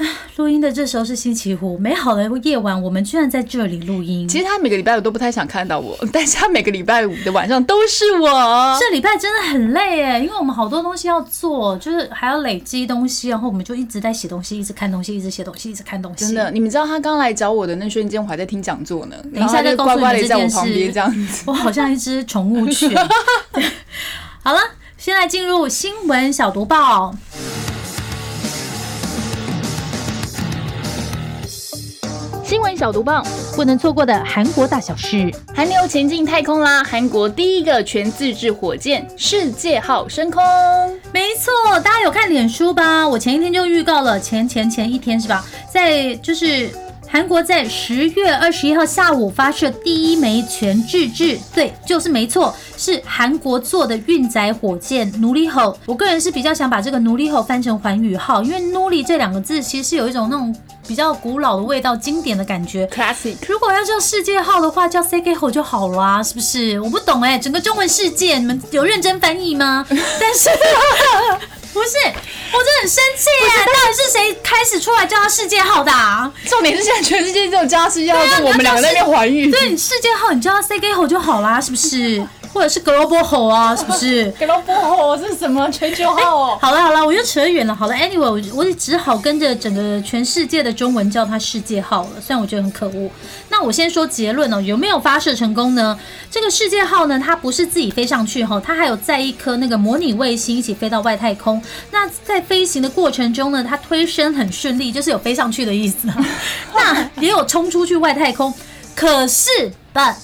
录音的这时候是星期五，美好的夜晚，我们居然在这里录音。其实他每个礼拜五都不太想看到我，但是他每个礼拜五的晚上都是我。这礼拜真的很累哎，因为我们好多东西要做，就是还要累积东西，然后我们就一直在写东西，一直看东西，一直写东西，一直看东西。真的，你们知道他刚来找我的那瞬间，我还在听讲座呢。等一下再告诉你乖乖的在我。旁边这样子。我好像一只宠物犬。好了，现在进入新闻小读报。新闻小读报：不能错过的韩国大小事。韩流前进太空啦！韩国第一个全自制火箭“世界号”升空。没错，大家有看脸书吧？我前一天就预告了，前前前一天是吧？在就是韩国在十月二十一号下午发射第一枚全自制，对，就是没错，是韩国做的运载火箭“努力吼”。我个人是比较想把这个“努力吼”翻成“环宇号”，因为“努力”这两个字其实是有一种那种比较古老的味道、经典的感觉。Classic，如果要叫世界号的话，叫 C K 号就好了啊，是不是？我不懂哎、整个中文世界你们有认真翻译吗？但是不是，我真的很生气耶！到底是谁开始出来叫他世界号的、啊？重点是现在全世界只有加世界号，对啊是我们两个在那边环宇。对你世界号，你叫他 C K 号就好啦，是不是？或者是 Global 吼啊，是不是？给了不吼是什么全球号哦？好了好了，我又扯远了。好了，anyway，我我也只好跟着整个全世界的中文叫它世界号了。虽然我觉得很可恶。那我先说结论哦，有没有发射成功呢？这个世界号呢，它不是自己飞上去哈，它还有载一颗那个模拟卫星一起飞到外太空。那在飞行的过程中呢，它推升很顺利，就是有飞上去的意思啊。那也有冲出去外太空。可是，but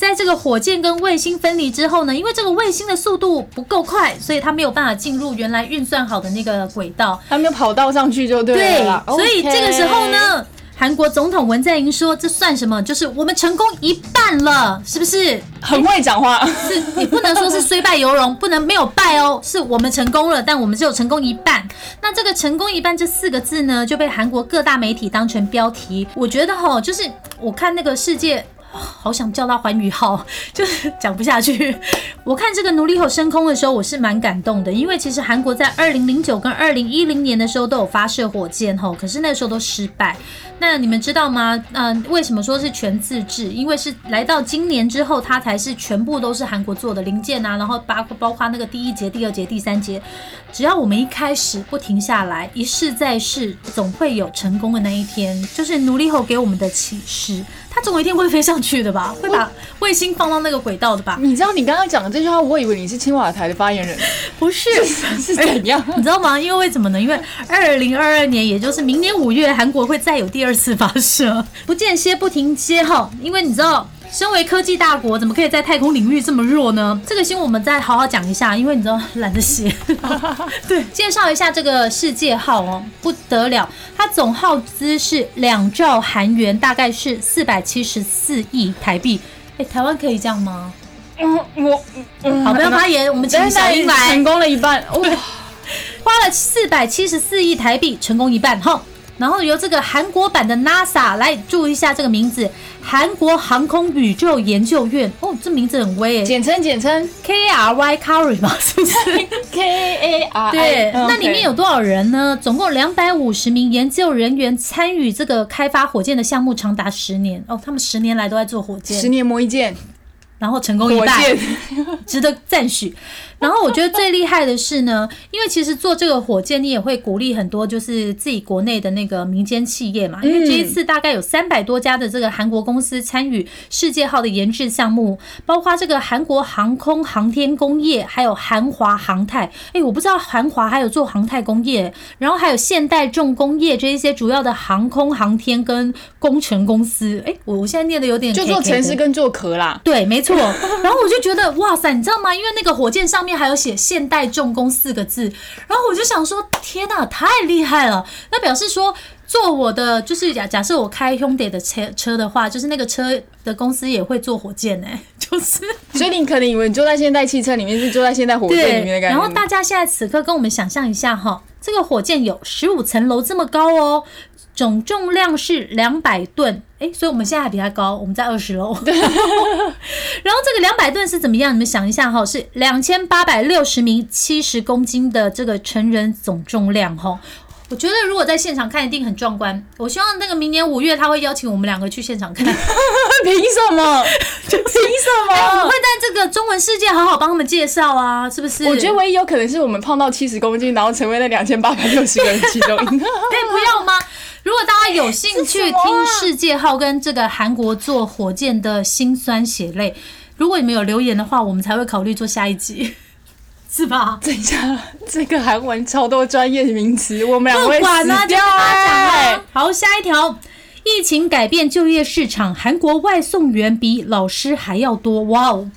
在这个火箭跟卫星分离之后呢，因为这个卫星的速度不够快，所以它没有办法进入原来运算好的那个轨道。还没有跑道上去就对对了对。，所以这个时候？呢，韩国总统文在寅说：“这算什么？就是我们成功一半了，是不是？很会讲话，是你不能说是虽败犹荣，不能没有败哦，是我们成功了，但我们只有成功一半。那这个成功一半这四个字呢，就被韩国各大媒体当成标题。我觉得哈，就是我看那个世界。好想叫它环宇号，就是讲不下去。我看这个努力吼升空的时候，我是蛮感动的，因为其实韩国在二零零九跟二零一零年的时候都有发射火箭吼，可是那时候都失败。那你们知道吗？嗯、为什么说是全自制？因为是来到今年之后，它才是全部都是韩国做的零件啊，然后包括包括那个第一节、第二节、第三节，只要我们一开始不停下来，一试再试，总会有成功的那一天。就是努力后给我们的启示，它总有一天会飞上去的吧？会把卫星放到那个轨道的吧？你知道你刚刚讲的这句话，我以为你是青瓦台的发言人，不是。是怎样？你知道吗？因为为什么呢？因为二零二二年，也就是明年五月，韩国会再有第二次发射，不间歇不停歇哈。因为你知道，身为科技大国，怎么可以在太空领域这么弱呢？这个新闻我们再好好讲一下，因为你知道懒得写。对，介绍一下这个世界号哦，不得了，它总耗资是两兆韩元，大概是四百七十四亿台币。哎，台湾可以这样吗？嗯，我嗯好，不要发言，我们请真小英来。成功了一半，哇！花了四百七十四亿台币，成功一半哈。然后由这个韩国版的 NASA 来注意一下这个名字，韩国航空宇宙研究院。哦，这名字很威耶。简称简称。K R Y Carry 嘛，是不是？K A R。对，嗯那里面有多少人呢？总共两百五十名研究人员参与这个开发火箭的项目，长达十年。哦，他们十年来都在做火箭，十年磨一剑，然后成功一半，值得赞许。然后我觉得最厉害的是呢，因为其实做这个火箭，你也会鼓励很多就是自己国内的那个民间企业嘛。因为这一次大概有三百多家的这个韩国公司参与世界号的研制项目，包括这个韩国航空航天工业，还有韩华航太。哎，我不知道韩华还有做航太工业，然后还有现代重工业这一些主要的航空航天跟工程公司。哎，我我现在念的有点就 K 做的城市跟做壳啦。对，没错。然后我就觉得，哇塞，你知道吗？因为那个火箭上面面还有写“现代重工”四个字，然后我就想说，天哪，太厉害了！那表示说，做我的就是假假设我开 Hyundai 的车车的话，就是那个车的公司也会做火箭呢、就是所以你可能以为你坐在现代汽车里面是坐在现代火箭里面的感觉。然后大家现在此刻跟我们想象一下哈，这个火箭有十五层楼这么高哦，总重量是两百吨，哎，所以我们现在还比它高，我们在二十楼。然后这个两百吨是怎么样？你们想一下哈，是两千八百六十名七十公斤的这个成人总重量哈。我觉得如果在现场看一定很壮观。我希望那个明年五月他会邀请我们两个去现场看，凭什么？凭什么？我会在这个中文世界好好帮他们介绍啊，是不是？我觉得唯一有可能是我们胖到七十公斤，然后成为那两千八百六十个人其中一个。可以不要吗？如果大家有兴趣听世界号跟这个韩国做火箭的辛酸血泪，如果你们有留言的话，我们才会考虑做下一集，是吧？等一下，这个韩文超多专业名词，我们两个会死掉。好，下一条，疫情改变就业市场，韩国外送员比老师还要多，哇哦！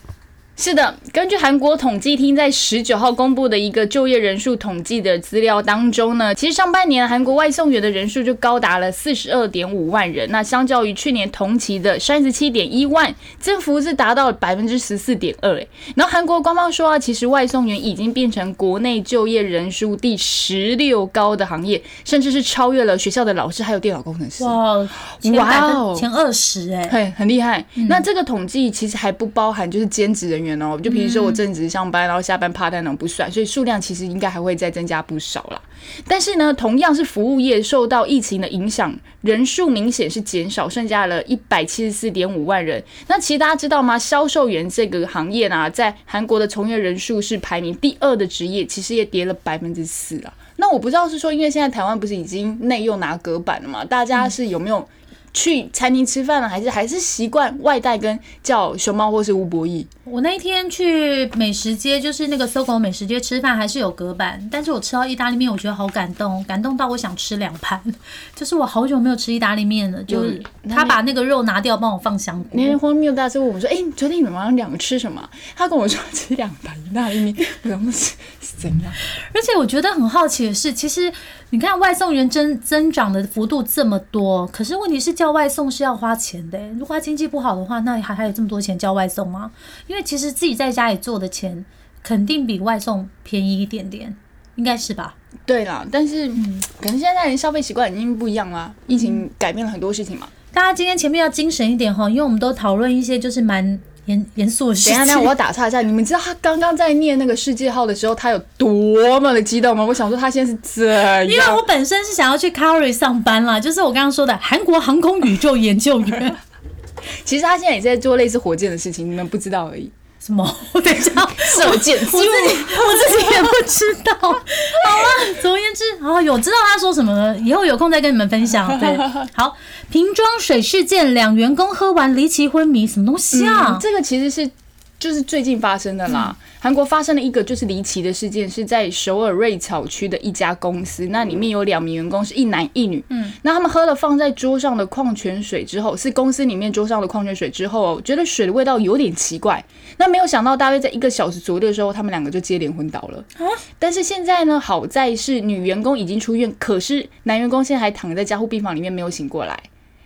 是的，根据韩国统计厅在十九号公布的一个就业人数统计的资料当中呢，其实上半年韩国外送员的人数就高达了四十二点五万人，那相较于去年同期的三十七点一万，增幅是达到百分之十四点二。哎，然后韩国官方说啊，其实外送员已经变成国内就业人数第十六高的行业，甚至是超越了学校的老师还有电脑工程师。哇，前哇哦前二十哎，对，很厉害。那这个统计其实还不包含就是兼职人员哦，就比如说我正职上班，然后下班 part time 那种不算，所以数量其实应该还会再增加不少啦。但是呢，同样是服务业受到疫情的影响，人数明显是减少，剩下了一百七十四点五万人。那其实大家知道吗？销售员这个行业呢，在韩国的从业人数是排名第二的职业，其实也跌了百分之四啊。那我不知道是说，因为现在台湾不是已经内用拿隔板了嘛？大家是有没有去餐厅吃饭了，还是还是习惯外带跟叫熊猫或是吴博义？我那一天去美食街，就是那个搜狗美食街吃饭，还是有隔板，但是我吃到意大利面，我觉得好感动，感动到我想吃两盘。就是我好久没有吃意大利面了，就是他把那个肉拿掉，帮我放香菇那。天荒谬大师问我说：“哎、你昨天你们晚上两个吃什么？”他跟我说吃两盘意大利面，我想说是是怎样？而且我觉得很好奇的是，其实你看外送员增增长的幅度这么多，可是问题是叫外送是要花钱的。如果他经济不好的话，那还还有这么多钱叫外送吗？因为其实自己在家里做的钱肯定比外送便宜一点点，应该是吧？对啦，但是、嗯可能现在人消费习惯已经不一样啦，疫情改变了很多事情嘛。大家今天前面要精神一点哈，因为我们都讨论一些就是蛮严严肃的事情。等一下，那我要打岔一下，你们知道他刚刚在念那个世界号的时候，他有多么的激动吗？我想说他现在是怎因为我？本身是想要去 Carry 上班啦，就是我刚刚说的韩国航空宇宙研究员。其实他现在也在做类似火箭的事情，你们不知道而已。什么？我等一下，射箭，我自己 我自己也不知道。好了，总而言之，哦，有知道他说什么了，以后有空再跟你们分享。对，好，瓶装水事件，两员工喝完离奇昏迷，什么东西啊嗯？这个其实是就是最近发生的啦。韩国发生了一个就是离奇的事件，是在首尔瑞草区的一家公司，那里面有两名员工是一男一女。嗯，那他们喝了放在桌上的矿泉水之后，是公司里面桌上的矿泉水之后哦，觉得水的味道有点奇怪。那没有想到，大约在一个小时左右的时候，他们两个就接连昏倒了。啊但是现在呢，好在是女员工已经出院，可是男员工现在还躺在加护病房里面没有醒过来。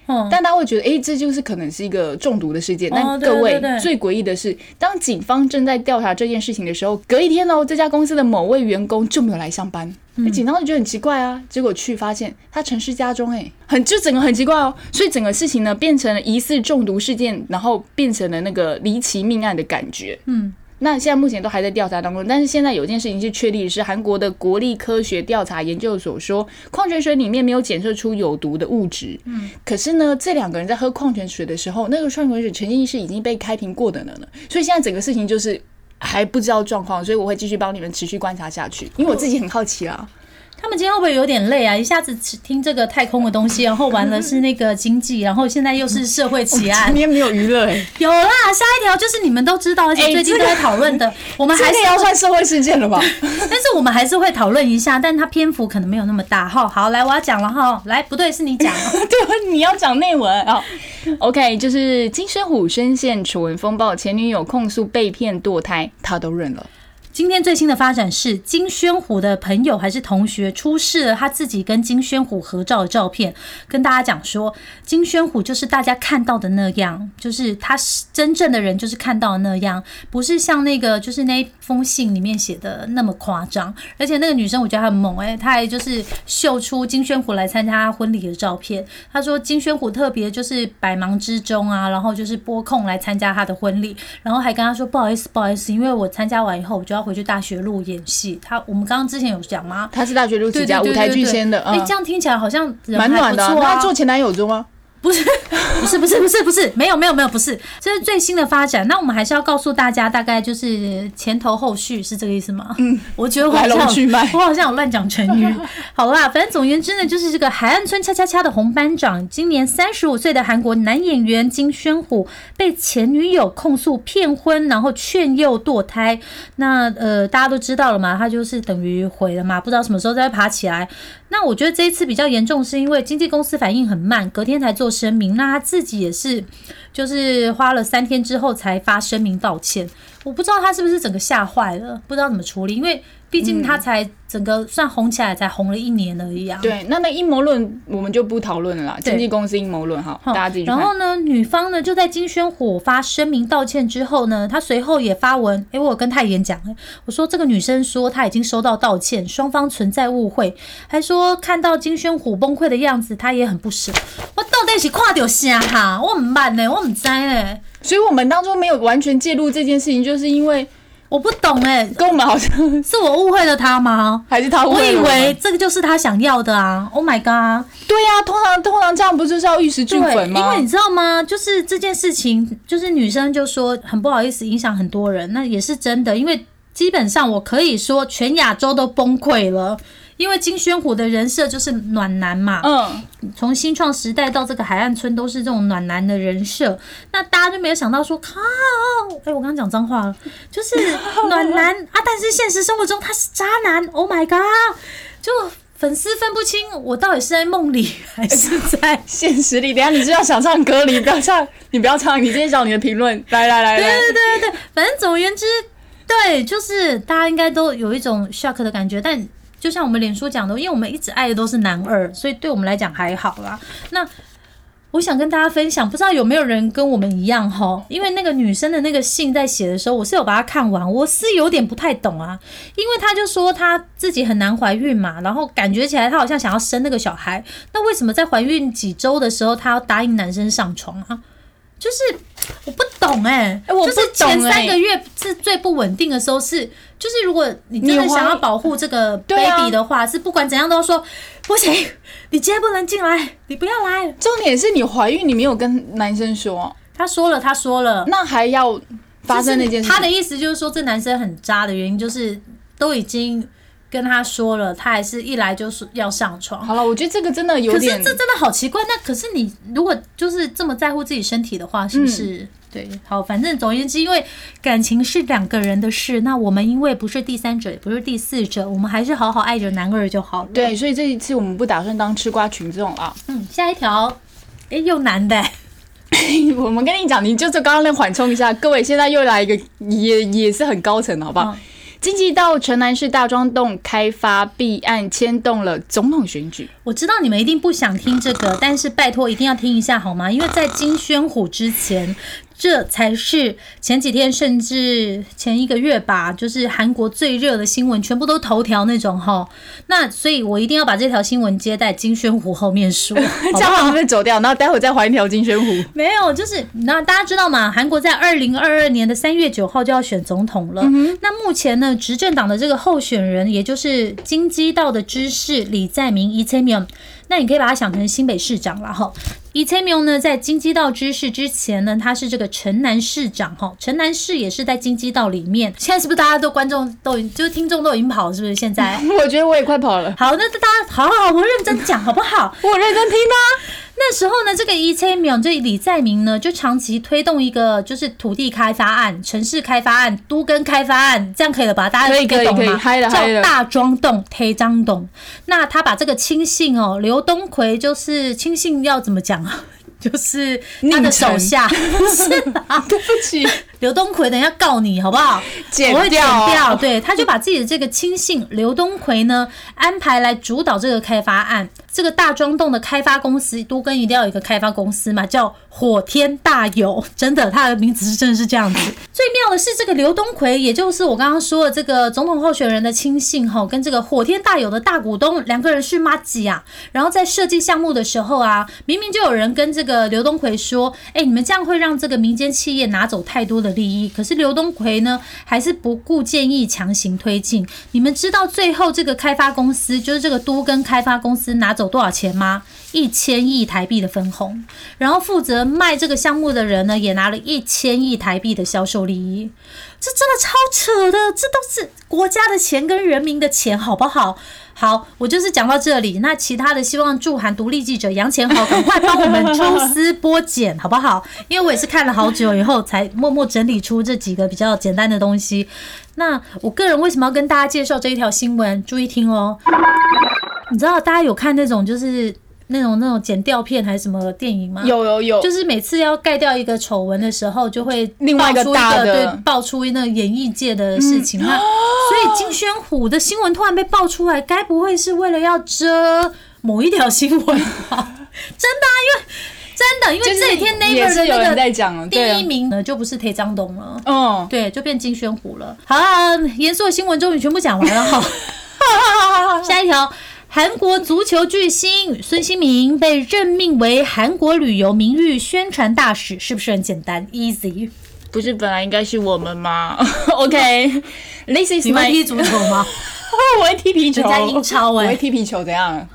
嗯，但大家会觉得，诶，这就是可能是一个中毒的事件。哦但各位最诡异的是，当警方正在调查这件事情的时候，隔一天哦，这家公司的某位员工就没有来上班。嗯警方就觉得很奇怪啊，结果去发现他陈尸家中，哎，很就整个很奇怪哦，所以整个事情呢变成了疑似中毒事件，然后变成了那个离奇命案的感觉。嗯，那现在目前都还在调查当中，但是现在有一件事情是确立是，韩国的国立科学调查研究所说，矿泉水里面没有检测出有毒的物质。嗯，可是呢，这两个人在喝矿泉水的时候，那个矿泉水曾经是已经被开瓶过的了呢，所以现在整个事情就是。还不知道状况，所以我会继续帮你们持续观察下去，因为我自己很好奇啦。他们今天会不会有点累啊？一下子听这个太空的东西，然后完了是那个经济，然后现在又是社会奇案今。天没有娱乐哎、有啦，下一条就是你们都知道，而且最近都在讨论的。我们还是要算社会事件了吧？但是我们还是会讨论一下，但它篇幅可能没有那么大。哈，好，来，我要讲了哈。来，不对，是你讲。对，你要讲内文啊。OK，就是金生虎深陷丑闻风暴，前女友控诉被骗堕胎，他都认了。今天最新的发展是金宣虎的朋友还是同学出示了他自己跟金宣虎合照的照片，跟大家讲说，金宣虎就是大家看到的那样，就是他是真正的人，就是看到的那样，不是像那个就是那封信里面写的那么夸张。而且那个女生我觉得很猛哎、她还就是秀出金宣虎来参加婚礼的照片。她说金宣虎特别就是百忙之中啊，然后就是拨空来参加她的婚礼，然后还跟她说不好意思不好意思，因为我参加完以后我就要回去大学路演戏。他我们刚刚之前有讲吗？他是大学录对对起家舞台剧先的，哎、嗯这，样听起来好像蛮暖的他做前男友中吗？不是 不是不是不是不是，没有没有没有不是，这是最新的发展。那我们还是要告诉大家，大概就是前头后续是这个意思吗？嗯，我觉得我好像我好像有乱讲成语。好啦，反正总而言之呢，就是这个海岸村恰恰恰的红班长，今年三十五岁的韩国男演员金宣虎被前女友控诉骗婚，然后劝诱堕胎。那呃，大家都知道了嘛，他就是等于毁了嘛，不知道什么时候再爬起来。那我觉得这一次比较严重，是因为经纪公司反应很慢，隔天才做声明。那他自己也是，就是花了三天之后才发声明道歉。我不知道他是不是整个吓坏了，不知道怎么处理，因为毕竟他才整个算红起来，才红了一年而已啊。对，那那阴谋论我们就不讨论了经纪公司阴谋论哈，大家自己看。然后呢，女方呢就在金宣火发声明道歉之后呢，她随后也发文，诶，我有跟太妍讲，诶我说这个女生说她已经收到道歉，双方存在误会，还说看到金宣虎崩溃的样子，她也很不舍。我到底是看到啥哈？我唔捌呢，我唔知呢，所以我们当中没有完全介入这件事情，就是因为我不懂哎，跟我们好像是我误会了他吗？还是他误我以会了们为这个就是他想要的啊！Oh my god！对呀、通常通常这样不就是要玉石俱，焚吗？因为你知道吗？就是这件事情，就是女生就说很不好意思，影响很多人，那也是真的。因为基本上我可以说，全亚洲都崩溃了。因为金宣虎的人设就是暖男嘛，嗯，从新创时代到这个海岸村都是这种暖男的人设，那大家就没有想到说，靠，哎、我刚刚讲脏话了，就是暖男啊，但是现实生活中他是渣男，Oh my god，就粉丝分不清我到底是在梦里还是在现实里，等下你是要想唱歌，你不要唱，你不要唱，你直接找你的评论，来来来来，对对对对，反正总而言之，对，就是大家应该都有一种 shock 的感觉，但就像我们脸书讲的，因为我们一直爱的都是男二，所以对我们来讲还好啦。那我想跟大家分享，不知道有没有人跟我们一样哈？因为那个女生的那个信在写的时候，我是有把它看完，我是有点不太懂啊，因为她就说她自己很难怀孕嘛，然后感觉起来她好像想要生那个小孩，那为什么在怀孕几周的时候，她要答应男生上床啊？就是我不懂哎、哎我不就是前三个月是最不稳定的时候是，就是如果你真的想要保护这个 baby 的话，是不管怎样都要说不行，你今天不能进来，你不要来。重点是你怀孕，你没有跟男生说，他说了，他说了，那还要发生那件事？他的意思就是说，这男生很渣的原因就是都已经跟他说了，他还是一来就是要上床。好了，我觉得这个真的有可是点这真的好奇怪。那可是你如果就是这么在乎自己身体的话，是不是？嗯对，好，反正总而言之，因为感情是两个人的事，那我们因为不是第三者，也不是第四者，我们还是好好爱着男二就好了。，对，所以这一次我们不打算当吃瓜群众啊。嗯，下一条，诶，又男的、我们跟你讲，你就是刚刚那缓冲一下，各位现在又来一个也也是很高层的，好不好？嗯经济到城南市大庄洞开发弊案牵动了总统选举，我知道你们一定不想听这个，但是拜托一定要听一下好吗？因为在金宣虎之前，这才是前几天甚至前一个月吧，就是韩国最热的新闻，全部都头条那种哈。那所以我一定要把这条新闻接在金宣虎后面说，这样会不会走掉？然后待会再还一条金宣虎。没有，就是那大家知道吗？韩国在二零二二年的三月九号就要选总统了。那目前呢，执政党的这个候选人，也就是京畿道的知事李在明伊崔明，那你可以把他想成新北市长了哈。伊崔明呢，在金鸡道知事之前呢，他是这个城南市长哈。城南市也是在金鸡道里面。现在是不是大家都观众都已就是听众都已经跑了，是不是？现在我觉得我也快跑了，好，那大家好好好，我认真讲好不好？我认真听啊。那时候呢，这个伊崔淼这李在明呢，就长期推动一个就是土地开发案、城市开发案、都跟开发案，这样可以了吧？大家可以可以可以懂吗？叫大庄洞、推张洞。那他把这个亲信哦，刘东奎就是亲信要怎么讲啊？就是他的手下，不是啊，对不起，刘东奎，等一下告你好不好？剪我会剪掉。对，他就把自己的这个亲信刘东奎呢安排来主导这个开发案。这个大庄洞的开发公司，都跟一定要有一个开发公司嘛，叫火天大有。真的，他的名字是真的是这样子。最妙的是，这个刘东奎，也就是我刚刚说的这个总统候选人的亲信哈，跟这个火天大有的大股东两个人是妈吉啊。然后在设计项目的时候啊，明明就有人跟这个刘东奎说：“哎，你们这样会让这个民间企业拿走太多的利益。”可是刘东奎呢，还是不顾建议强行推进。你们知道最后这个开发公司，就是这个都跟开发公司拿走多少钱吗？一千亿台币的分红。然后负责卖这个项目的人呢，也拿了一千亿台币的销售利益。这真的超扯的，这都是国家的钱跟人民的钱，好不好？好，我就是讲到这里。那其他的，希望驻韩独立记者杨前豪赶快帮我们抽丝剥茧，好不好？因为我也是看了好久以后，才默默整理出这几个比较简单的东西。那我个人为什么要跟大家介绍这一条新闻？注意听哦。你知道大家有看那种就是那种那种剪掉片还是什么电影吗？有有有，就是每次要盖掉一个丑闻的时候，就会另外一个大的对爆出那个演艺界的事情。那所以金宣虎的新闻突然被爆出来，该不会是为了要遮某一条新闻吧？真的啊，因为真的，因为就是这几天也 Neighbor 的是有人那个第一，名呢，就不是裴张东了。嗯，对，就变金宣虎了。好啊，严肃的新闻终于全部讲完了哈。下一条，韩国足球巨星孙兴民被任命为韩国旅游名誉宣传大使，是不是很简单？Easy。不是本来应该是我们吗？OK，This is 你会 my 踢足球吗？我会踢皮球，人家英超欸我会踢皮球怎样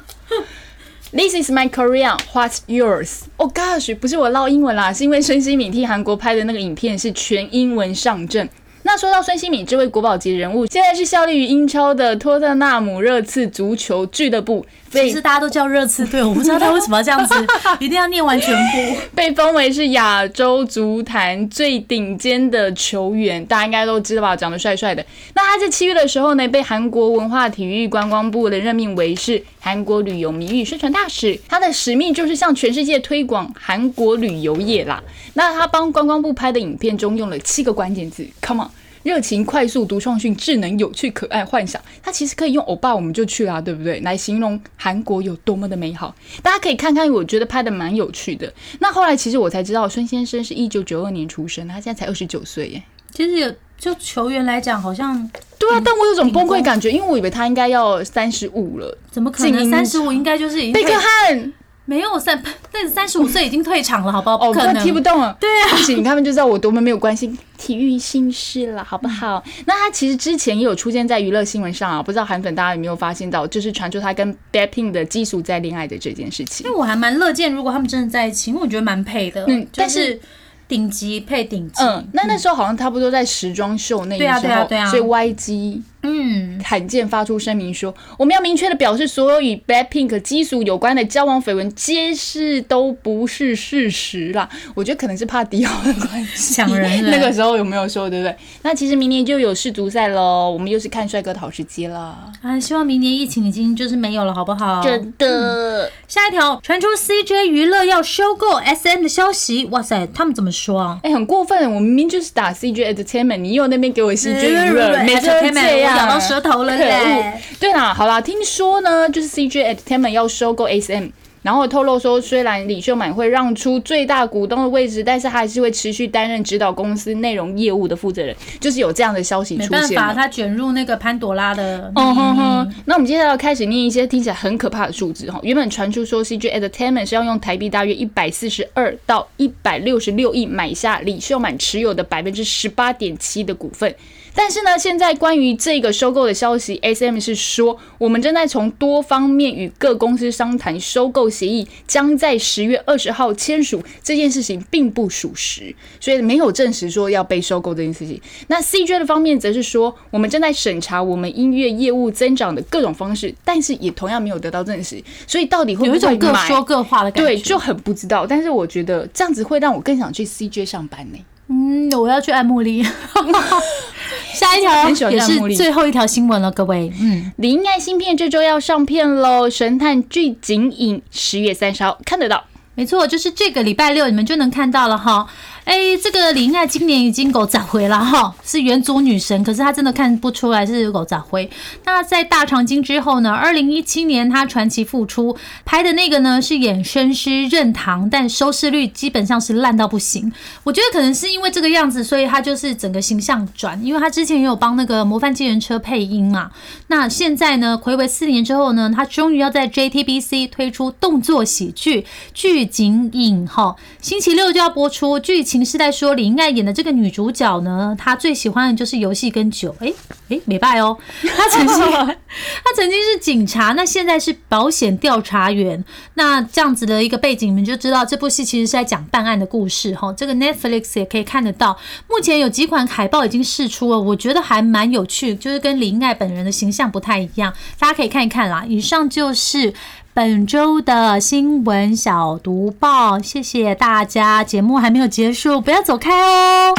？This is my Korean. What's yours? Oh gosh，不是我唠英文啦，是因为孙兴敏替韩国拍的那个影片是全英文上阵。那说到孙兴敏这位国宝级人物，现在是效力于英超的托特纳姆热刺足球俱乐部，被其实大家都叫热刺队，我不知道他为什么要这样子，一定要念完全部。被封为是亚洲足坛最顶尖的球员，大家应该都知道吧？长得帅帅的。那他在七月的时候呢，被韩国文化体育观光部的任命为是韩国旅游名誉宣传大使。他的使命就是向全世界推广韩国旅游业啦。那他帮观光部拍的影片中用了七个关键字，Come on。热情、快速、独创性、智能、有趣、可爱、幻想，它其实可以用“欧巴”我们就去啦，对不对？来形容韩国有多么的美好。大家可以看看，我觉得拍的蛮有趣的。那后来其实我才知道，孙先生是一九九二年出生，他现在才二十九岁耶。其实有就球员来讲，好像对啊，但我有种崩溃感觉，因为我以为他应该要三十五了。怎么可能三十五应该就是贝克退汉没有三，那三十五岁已经退场了，好不好？哦，不可能，快踢不动了。对啊，不行，他们就知道我多么没有关心体育新事了，好不好？那他其实之前也有出现在娱乐新闻上啊，不知道韩粉大家有没有发现到，就是传出他跟 Blackpink 的基础在恋爱的这件事情因。为我还蛮乐见，如果他们真的在一起，因为我觉得蛮配的，嗯但是是顶级配顶级，嗯，那那时候好像差不多在时装秀那一对啊时候，对啊对啊所以 YG 嗯，罕见发出声明说，我们要明确的表示，所有与 Blackpink 基属有关的交往绯闻，皆是都不是事实啦。我觉得可能是怕迪奥的关系，想人了那个时候有没有说，对不对？那其实明年就有世足赛喽，我们又是看帅哥的好时机了。啊，希望明年疫情已经就是没有了，好不好？真的，下一条传出 CJ 娱乐要收购 SM 的消息，哇塞，他们怎么说啊？哎、很过分，我明明就是打 CJ Entertainment，你又那边给我 CJ 娱乐，每次都这样，我咬到舌头了嘞！对啦，好啦，听说呢，就是 CJ Entertainment 要收购 SM，然后透露说，虽然李秀满会让出最大股东的位置，但是他还是会持续担任指导公司内容业务的负责人，就是有这样的消息没办法。他卷入那个潘朵拉的，嗯哼哼，那我们接下来要开始念一些听起来很可怕的数字哈。原本传出说 CJ Entertainment 是要用台币大约一百四十二到一百六十六亿买下李秀满持有的百分之十八点七的股份。但是呢，现在关于这个收购的消息，SM 是说我们正在从多方面与各公司商谈收购协议，将在十月二十号签署。这件事情并不属实，所以没有证实说要被收购这件事情。那 CJ 的方面则是说，我们正在审查我们音乐业务增长的各种方式，但是也同样没有得到证实。所以到底会不会有一种各买？说各话的感觉。对，就很不知道。但是我觉得这样子会让我更想去 CJ 上班呢。嗯，我要去爱茉莉。下一条也是最后一条新闻了，各位。嗯，李英爱新片这周要上片喽，《神探巨警影》十月三十号看得到。没错，就是这个礼拜六你们就能看到了哈。哎，这个李英爱今年已经狗找回了哈，是元祖女神，可是她真的看不出来是狗找回。那在大长今之后呢？二零一七年她传奇复出，拍的那个呢是演生师任堂，但收视率基本上是烂到不行。我觉得可能是因为这个样子，所以她就是整个形象转，因为她之前也有帮那个模范机人车配音嘛。那现在呢，暌违四年之后呢，她终于要在 JTBC 推出动作喜剧《剧景影》哈，星期六就要播出剧。情是在说李英爱演的这个女主角呢，她最喜欢的就是游戏跟酒。哎哎，没拜哦，她曾经她曾经是警察，那现在是保险调查员。那这样子的一个背景，你们就知道这部戏其实是在讲办案的故事哈。这个 Netflix 也可以看得到，目前有几款海报已经试出了，我觉得还蛮有趣，就是跟李英爱本人的形象不太一样，大家可以看一看啦。以上就是。本周的新闻小读报，谢谢大家。节目还没有结束，不要走开哦。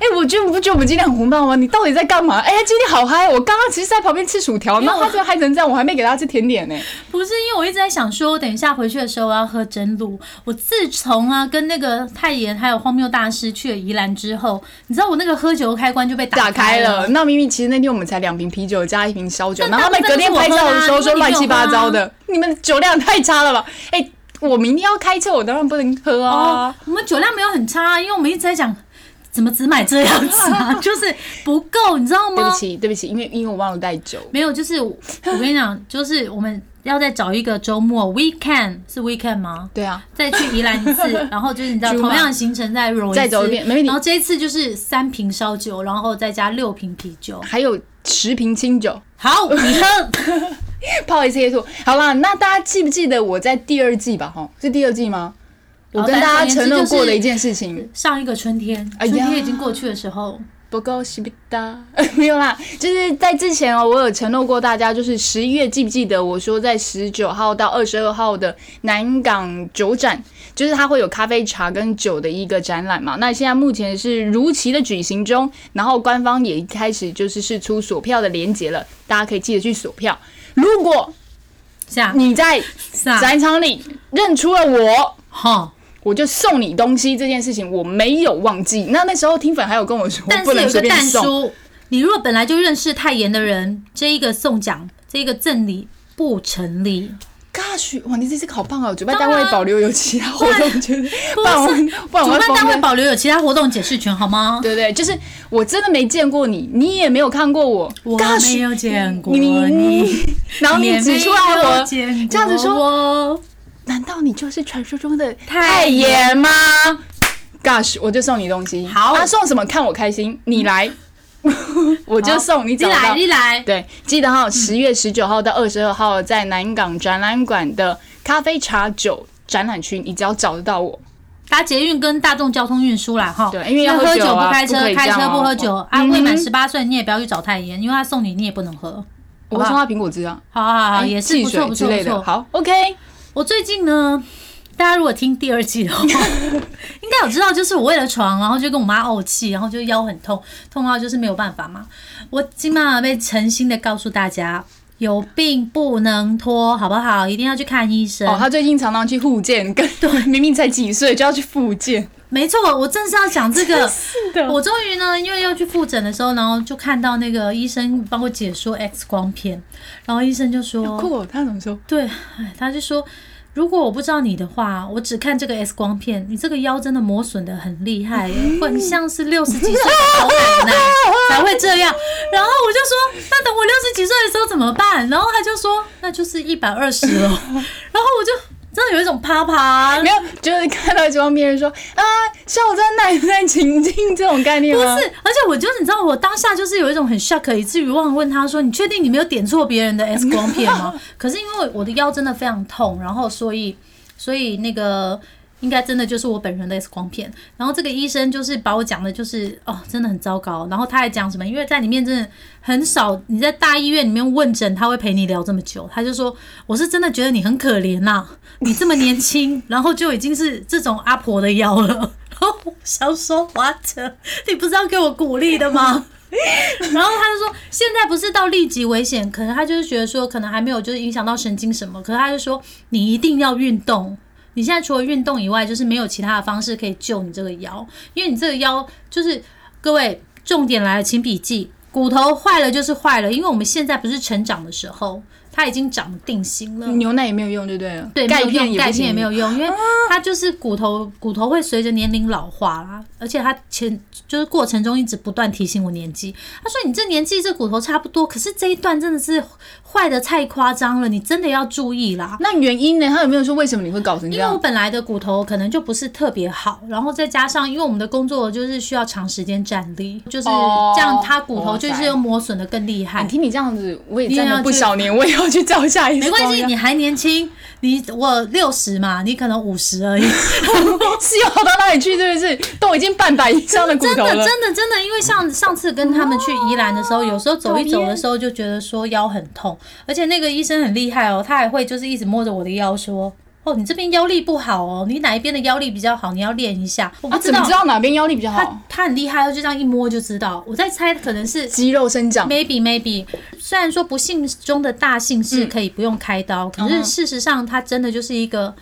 哎，我觉得不觉得我们今天很红爆吗？你到底在干嘛？哎呀，今天好嗨！我刚刚其实在旁边吃薯条，然后他就嗨成这样，我还没给他吃甜点呢。不是，因为我一直在想说，等一下回去的时候我要喝真露。我自从啊跟那个泰妍还有荒谬大师去了宜兰之后，你知道我那个喝酒开关就被打开了。那明明其实那天我们才两瓶啤酒加一瓶烧酒，然后他们隔天拍照的时候说乱七八糟的，你们酒量太差了吧？哎，我明天要开车，我当然不能喝啊。我们酒量没有很差，因为我们一直在讲。怎么只买这样子啊？就是不够，你知道吗？对不起，对不起，因为因为我忘了带酒。没有，就是我跟你讲，就是我们要再找一个周末，weekend 是 weekend 吗？对啊，再去宜兰一次，然后就是你知道，同样的行程再再走一遍，没问题。然后这一次就是三瓶烧酒，然后再加六瓶啤酒，还有十瓶清酒。好，你喝，不好意思，叶兔。好了，那大家记不记得我在第二季吧？哈，是第二季吗？我跟大家承诺过的一件事情，上一个春天，春天已经过去的时候，不够西比达，没有啦，就是在之前哦，我有承诺过大家，就是十一月记不记得我说在十九号到二十二号的南港酒展，就是它会有咖啡茶跟酒的一个展览嘛？那现在目前是如期的举行中，然后官方也开始就是试出锁票的链接了，大家可以记得去锁票。如果你在展场里认出了我，哈。我就送你东西这件事情我没有忘记。那那时候听粉还有跟我说，但是有个蛋叔，你如果本来就认识太严的人，这一个送奖，这一个赠礼不成立。Gosh，哇，你这次好棒哦！主办单位保留有其他活动，主办单位保留有其他活动解释权好吗？对对，就是我真的没见过你，你也没有看过我，我没有见过你，然后你指出来我这样子说。难道你就是传说中的太爷吗？Gosh，我就送你东西。好，他送什么看我开心。你来，我就送你。你来，你来。对，记得哈，十月十九号到二十二号在南港展览馆的咖啡茶酒展览区，你只要找得到我。搭捷运跟大众交通运输啦，哈。对，因为要喝酒不开车，开车不喝酒。啊，未满十八岁你也不要去找太爷，因为他送你你也不能喝。我送他苹果汁啊。好好好，也是不错不错不错。好，OK。我最近呢，大家如果听第二季的话，应该有知道，就是我为了床，然后就跟我妈怄气，然后就腰很痛，痛到就是没有办法嘛。我今晚被诚心的告诉大家，有病不能拖，好不好？一定要去看医生。哦，他最近常常去复健，跟对，明明才几岁就要去复健。没错，我正是要讲这个。是的，我终于呢，因为要去复诊的时候，然后就看到那个医生帮我解说 X 光片，然后医生就说：“酷，他怎么说？”对，他就说：“如果我不知道你的话，我只看这个 X 光片，你这个腰真的磨损的很厉害，很像是六十几岁的老奶奶 才会这样。”然后我就说：“那等我六十几岁的时候怎么办？”然后他就说：“那就是一百二十了。”然后我就。真的有一种啪啪，没有，就是看到这方别人说啊，像我在奶奶情境这种概念？不是，而且我就是你知道，我当下就是有一种很 shock，以至于忘了问他说：“你确定你没有点错别人的 X 光片吗？” 可是因为我的腰真的非常痛，然后所以所以那个。应该真的就是我本人的 X 光片，然后这个医生就是把我讲的，就是哦，真的很糟糕。然后他还讲什么？因为在里面真的很少，你在大医院里面问诊，他会陪你聊这么久。他就说：“我是真的觉得你很可怜呐，你这么年轻，然后就已经是这种阿婆的腰了。”然后想说：“What？你不是要给我鼓励的吗？”然后他就说，现在不是到立即危险，可能他就是觉得说，可能还没有就是影响到神经什么，可是他就说，你一定要运动。你现在除了运动以外，就是没有其他的方式可以救你这个腰，因为你这个腰就是各位重点来了，请笔记，骨头坏了就是坏了，因为我们现在不是成长的时候。它已经长定型了，牛奶也没有用，对不对？对，钙片钙片也没有用，因为它就是骨头，骨头会随着年龄老化啦。而且它前就是过程中一直不断提醒我年纪。他说：“你这年纪这骨头差不多，可是这一段真的是坏的太夸张了，你真的要注意啦。”那原因呢？他有没有说为什么你会搞成这样？因为我本来的骨头可能就不是特别好，然后再加上因为我们的工作就是需要长时间站立，就是这样，它骨头就是又磨损的更厉害。你听你这样子，我也站了不少年，我也要去照下一。没关系，你还年轻，你我六十嘛，你可能五十而已，是有好到哪里去？是不是？都已经半百以上的骨头了。真的，真的，真的，因为像上次跟他们去宜兰的时候，有时候走一走的时候就觉得说腰很痛，而且那个医生很厉害哦，他还会就是一直摸着我的腰说。哦，你这边腰力不好哦，你哪一边的腰力比较好？你要练一下。我不知道知道哪边腰力比较好？他他很厉害，就这样一摸就知道。我在猜，可能是 肌肉生长。Maybe maybe，虽然说不幸中的大幸是可以不用开刀，可是事实上他真的就是一个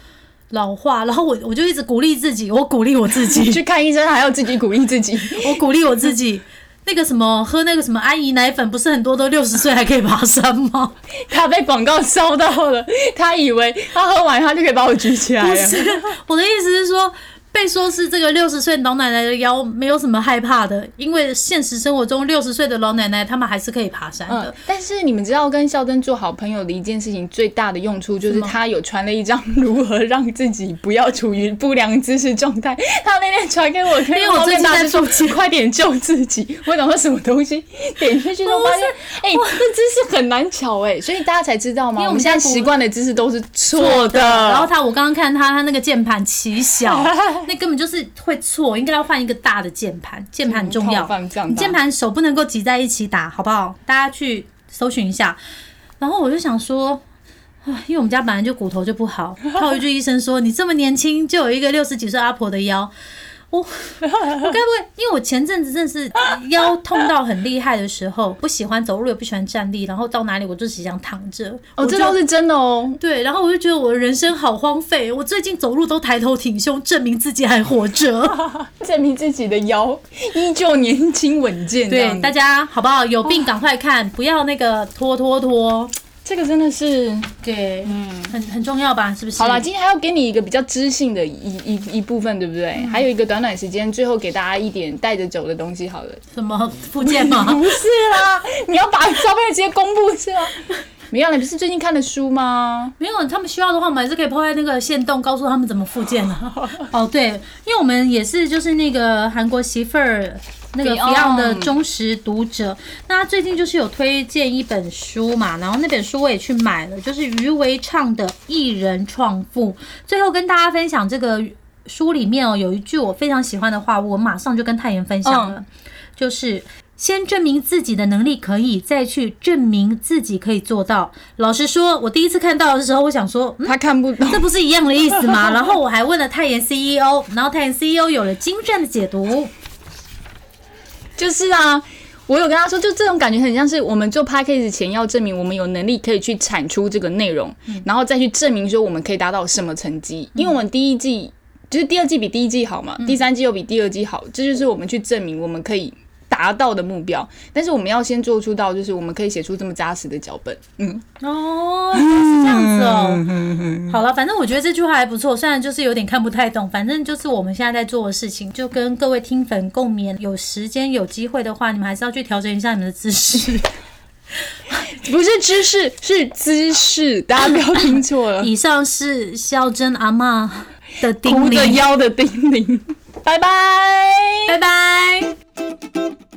老化。然后我我就一直鼓励自己，我鼓励我自己 去看医生，还要自己鼓励自己。我鼓励我自己。那个什么喝那个什么安怡奶粉，不是很多都六十岁还可以爬山吗？他被广告烧到了，他以为他喝完他就可以把我举起来了。不是，我的意思是说。被说是这个六十岁老奶奶的腰没有什么害怕的，因为现实生活中六十岁的老奶奶他们还是可以爬山的。但是你们知道跟孝珍做好朋友的一件事情最大的用处，就是他有传了一张如何让自己不要处于不良姿势状态。他那天传给我，因为我最近在说快点救自己。我想说什么东西，点进去都发现，哎，这姿势很难瞧哎，所以大家才知道吗？因为我们现在习惯的姿势都是错的。然后他，我刚刚看他，他那个键盘奇小。那根本就是会错，应该要换一个大的键盘，键盘很重要。键盘手不能够挤在一起打，好不好？大家去搜寻一下。然后我就想说，啊，因为我们家本来就骨头就不好，套一句医生说，你这么年轻就有一个六十几岁阿婆的腰。我我该不会？因为我前阵子真的是腰痛到很厉害的时候，不喜欢走路，也不喜欢站立，然后到哪里我就只想躺着。哦，这倒是真的哦。对，然后我就觉得我的人生好荒废。我最近走路都抬头挺胸，证明自己还活着，证明自己的腰依旧年轻稳健。对，大家好不好？有病赶快看，不要那个拖拖拖。这个真的是对，嗯，很很重要吧？是不是？好了，今天还要给你一个比较知性的一一一部分，对不对？还有一个短短时间，最后给大家一点带着走的东西，好了。什么附件吗？不是啦，你要把照片直接公布是吗？没有，你不是最近看的书吗？没有，他们需要的话，我们还是可以抛在那个线洞，告诉他们怎么附件的。哦，对，因为我们也是就是那个韩国媳妇儿。那个 Beyond 的忠实读者，那他最近就是有推荐一本书嘛，然后那本书我也去买了，就是余维畅的《艺人创富》。最后跟大家分享这个书里面哦，有一句我非常喜欢的话，我马上就跟太妍分享了，就是先证明自己的能力可以，再去证明自己可以做到。老实说，我第一次看到的时候，我想说他看不懂，这不是一样的意思吗？然后我还问了泰妍 CEO，然后泰妍 CEO 有了精湛的解读。就是啊，我有跟他说，就这种感觉很像是我们做 p a c k a g e 前要证明我们有能力可以去产出这个内容，然后再去证明说我们可以达到什么成绩。因为我们第一季就是第二季比第一季好嘛，第三季又比第二季好，这就是我们去证明我们可以。达到的目标，但是我们要先做出到，就是我们可以写出这么扎实的脚本。嗯，哦，是这样子哦。好了，反正我觉得这句话还不错，虽然就是有点看不太懂，反正就是我们现在在做的事情，就跟各位听粉共勉。有时间有机会的话，你们还是要去调整一下你们的姿势。不是知识，是姿势，大家不要听错了。以上是肖珍阿妈的叮咛，腰的叮咛。拜拜，拜拜。